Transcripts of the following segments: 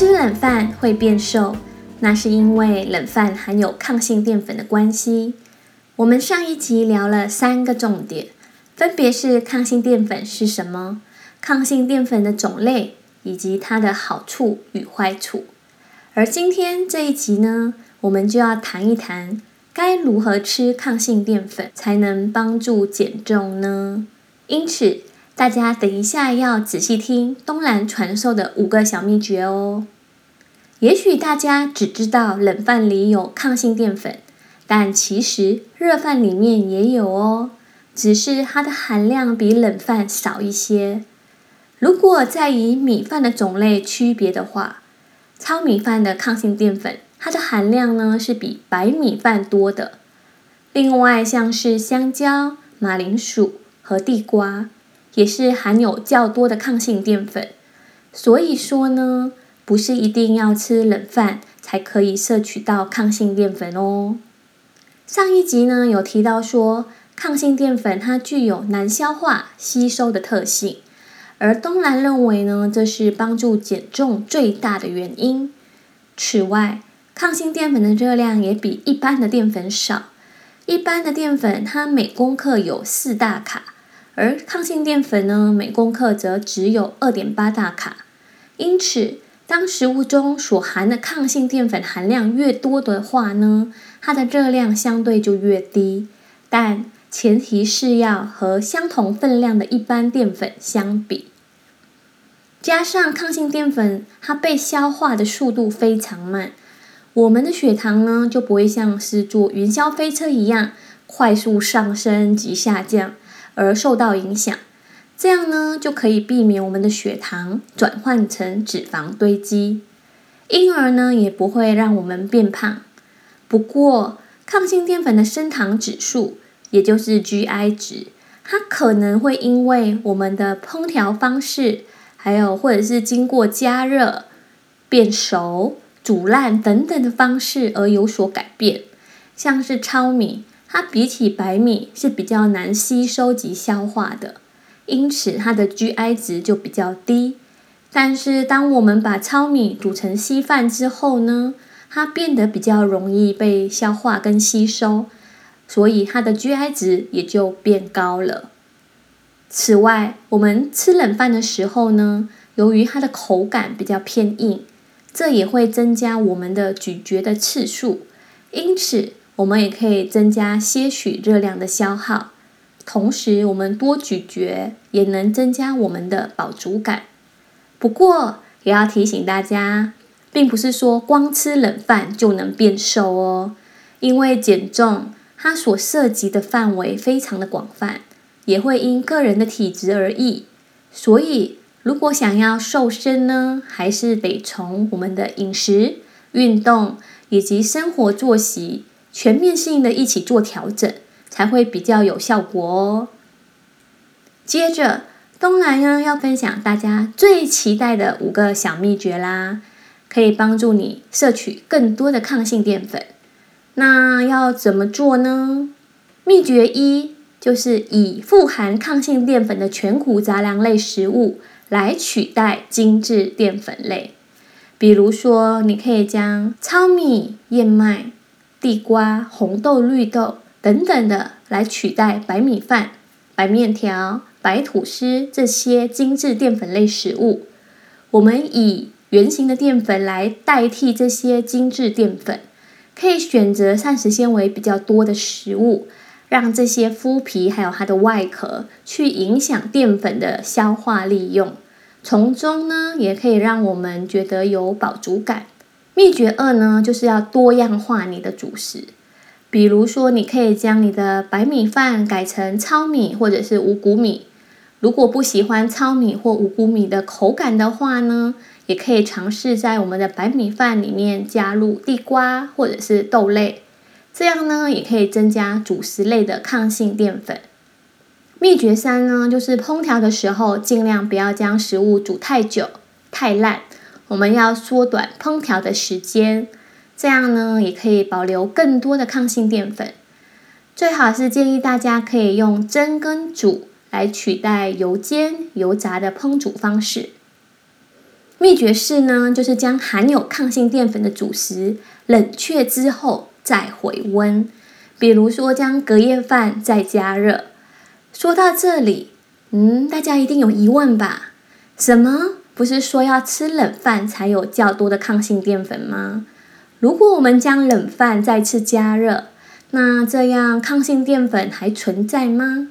吃冷饭会变瘦，那是因为冷饭含有抗性淀粉的关系。我们上一集聊了三个重点，分别是抗性淀粉是什么、抗性淀粉的种类以及它的好处与坏处。而今天这一集呢，我们就要谈一谈该如何吃抗性淀粉才能帮助减重呢？因此，大家等一下要仔细听东兰传授的五个小秘诀哦。也许大家只知道冷饭里有抗性淀粉，但其实热饭里面也有哦，只是它的含量比冷饭少一些。如果再以米饭的种类区别的话，糙米饭的抗性淀粉，它的含量呢是比白米饭多的。另外，像是香蕉、马铃薯和地瓜。也是含有较多的抗性淀粉，所以说呢，不是一定要吃冷饭才可以摄取到抗性淀粉哦。上一集呢有提到说，抗性淀粉它具有难消化吸收的特性，而东兰认为呢，这是帮助减重最大的原因。此外，抗性淀粉的热量也比一般的淀粉少，一般的淀粉它每公克有四大卡。而抗性淀粉呢，每公克则只有二点八大卡。因此，当食物中所含的抗性淀粉含量越多的话呢，它的热量相对就越低。但前提是要和相同分量的一般淀粉相比。加上抗性淀粉，它被消化的速度非常慢，我们的血糖呢就不会像是坐云霄飞车一样快速上升及下降。而受到影响，这样呢就可以避免我们的血糖转换成脂肪堆积，因而呢也不会让我们变胖。不过，抗性淀粉的升糖指数，也就是 GI 值，它可能会因为我们的烹调方式，还有或者是经过加热、变熟、煮烂等等的方式而有所改变，像是糙米。它比起白米是比较难吸收及消化的，因此它的 GI 值就比较低。但是当我们把糙米煮成稀饭之后呢，它变得比较容易被消化跟吸收，所以它的 GI 值也就变高了。此外，我们吃冷饭的时候呢，由于它的口感比较偏硬，这也会增加我们的咀嚼的次数，因此。我们也可以增加些许热量的消耗，同时我们多咀嚼也能增加我们的饱足感。不过也要提醒大家，并不是说光吃冷饭就能变瘦哦，因为减重它所涉及的范围非常的广泛，也会因个人的体质而异。所以如果想要瘦身呢，还是得从我们的饮食、运动以及生活作息。全面性的一起做调整，才会比较有效果哦。接着，东兰呢要分享大家最期待的五个小秘诀啦，可以帮助你摄取更多的抗性淀粉。那要怎么做呢？秘诀一就是以富含抗性淀粉的全谷杂粮类食物来取代精致淀粉类，比如说，你可以将糙米、燕麦。地瓜、红豆、绿豆等等的来取代白米饭、白面条、白吐司这些精致淀粉类食物。我们以圆形的淀粉来代替这些精致淀粉，可以选择膳食纤维比较多的食物，让这些麸皮还有它的外壳去影响淀粉的消化利用，从中呢也可以让我们觉得有饱足感。秘诀二呢，就是要多样化你的主食，比如说你可以将你的白米饭改成糙米或者是五谷米。如果不喜欢糙米或五谷米的口感的话呢，也可以尝试在我们的白米饭里面加入地瓜或者是豆类，这样呢也可以增加主食类的抗性淀粉。秘诀三呢，就是烹调的时候尽量不要将食物煮太久、太烂，我们要缩短烹调的时间，这样呢也可以保留更多的抗性淀粉。最好是建议大家可以用蒸跟煮。来取代油煎、油炸的烹煮方式。秘诀是呢，就是将含有抗性淀粉的主食冷却之后再回温，比如说将隔夜饭再加热。说到这里，嗯，大家一定有疑问吧？什么？不是说要吃冷饭才有较多的抗性淀粉吗？如果我们将冷饭再次加热，那这样抗性淀粉还存在吗？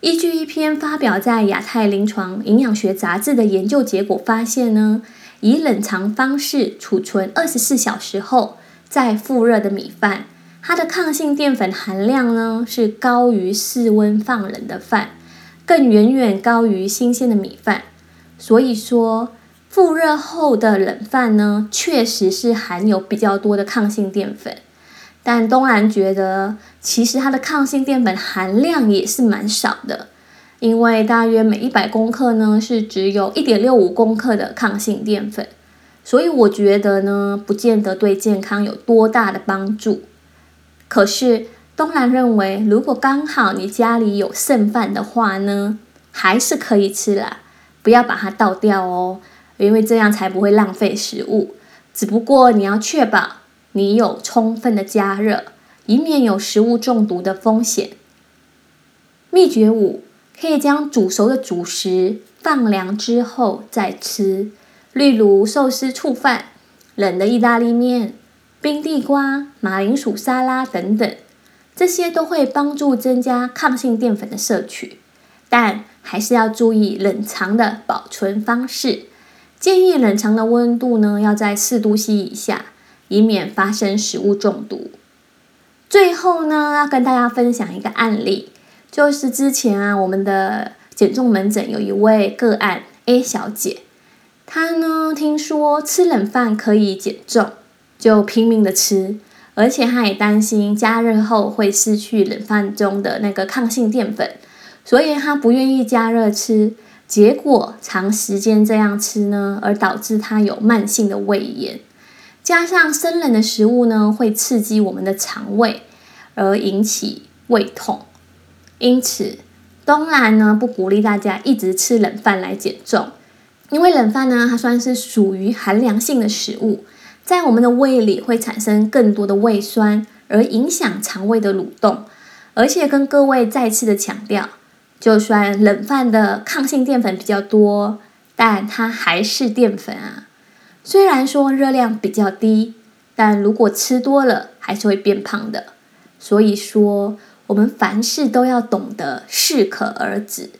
依据一篇发表在亚太临床营养学杂志的研究结果发现呢，以冷藏方式储存二十四小时后再复热的米饭，它的抗性淀粉含量呢是高于室温放冷的饭，更远远高于新鲜的米饭。所以说，复热后的冷饭呢，确实是含有比较多的抗性淀粉。但东兰觉得，其实它的抗性淀粉含量也是蛮少的，因为大约每一百公克呢是只有一点六五公克的抗性淀粉，所以我觉得呢，不见得对健康有多大的帮助。可是东兰认为，如果刚好你家里有剩饭的话呢，还是可以吃啦，不要把它倒掉哦，因为这样才不会浪费食物。只不过你要确保。你有充分的加热，以免有食物中毒的风险。秘诀五，可以将煮熟的主食放凉之后再吃，例如寿司醋饭、冷的意大利面、冰地瓜、马铃薯沙拉等等，这些都会帮助增加抗性淀粉的摄取，但还是要注意冷藏的保存方式，建议冷藏的温度呢要在四度 C 以下。以免发生食物中毒。最后呢，要跟大家分享一个案例，就是之前啊，我们的减重门诊有一位个案 A 小姐，她呢听说吃冷饭可以减重，就拼命的吃，而且她也担心加热后会失去冷饭中的那个抗性淀粉，所以她不愿意加热吃，结果长时间这样吃呢，而导致它有慢性的胃炎。加上生冷的食物呢，会刺激我们的肠胃，而引起胃痛。因此，东兰呢不鼓励大家一直吃冷饭来减重，因为冷饭呢它算是属于寒凉性的食物，在我们的胃里会产生更多的胃酸，而影响肠胃的蠕动。而且跟各位再次的强调，就算冷饭的抗性淀粉比较多，但它还是淀粉啊。虽然说热量比较低，但如果吃多了还是会变胖的。所以说，我们凡事都要懂得适可而止。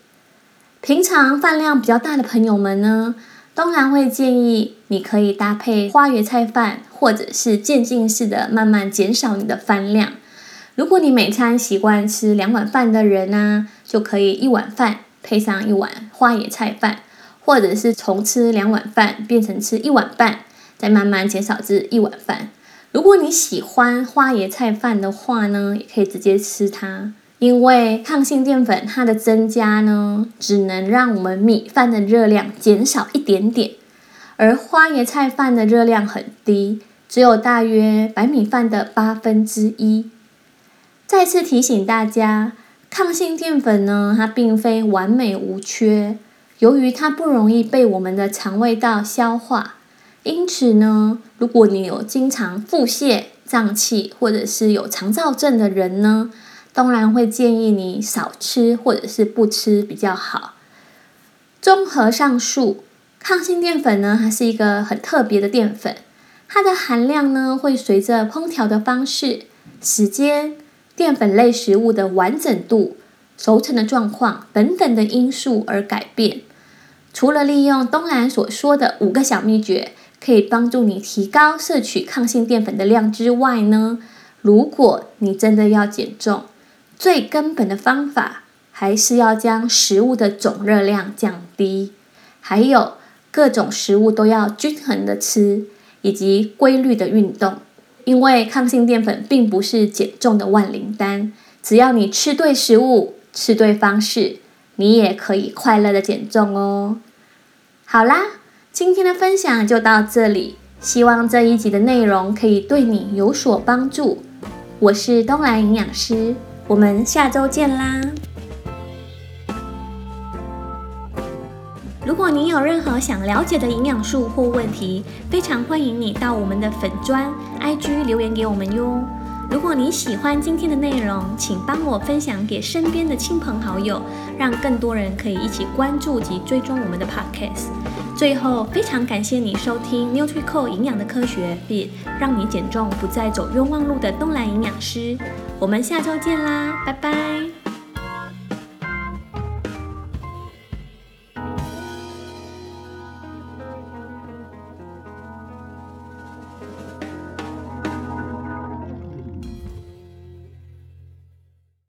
平常饭量比较大的朋友们呢，当然会建议你可以搭配花椰菜饭，或者是渐进式的慢慢减少你的饭量。如果你每餐习惯吃两碗饭的人呢，就可以一碗饭配上一碗花椰菜饭。或者是从吃两碗饭变成吃一碗半，再慢慢减少至一碗饭。如果你喜欢花椰菜饭的话呢，也可以直接吃它，因为抗性淀粉它的增加呢，只能让我们米饭的热量减少一点点，而花椰菜饭的热量很低，只有大约白米饭的八分之一。再次提醒大家，抗性淀粉呢，它并非完美无缺。由于它不容易被我们的肠胃道消化，因此呢，如果你有经常腹泻、胀气，或者是有肠燥症的人呢，当然会建议你少吃或者是不吃比较好。综合上述，抗性淀粉呢，它是一个很特别的淀粉，它的含量呢会随着烹调的方式、时间、淀粉类食物的完整度、熟成的状况等等的因素而改变。除了利用东兰所说的五个小秘诀，可以帮助你提高摄取抗性淀粉的量之外呢，如果你真的要减重，最根本的方法还是要将食物的总热量降低，还有各种食物都要均衡的吃，以及规律的运动。因为抗性淀粉并不是减重的万灵丹，只要你吃对食物、吃对方式，你也可以快乐的减重哦。好啦，今天的分享就到这里，希望这一集的内容可以对你有所帮助。我是东兰营养师，我们下周见啦！你有任何想了解的营养素或问题，非常欢迎你到我们的粉砖 IG 留言给我们哟。如果你喜欢今天的内容，请帮我分享给身边的亲朋好友，让更多人可以一起关注及追踪我们的 Podcast。最后，非常感谢你收听 NutriCore 营养的科学，Fit 让你减重不再走冤枉路的东兰营养师。我们下周见啦，拜拜。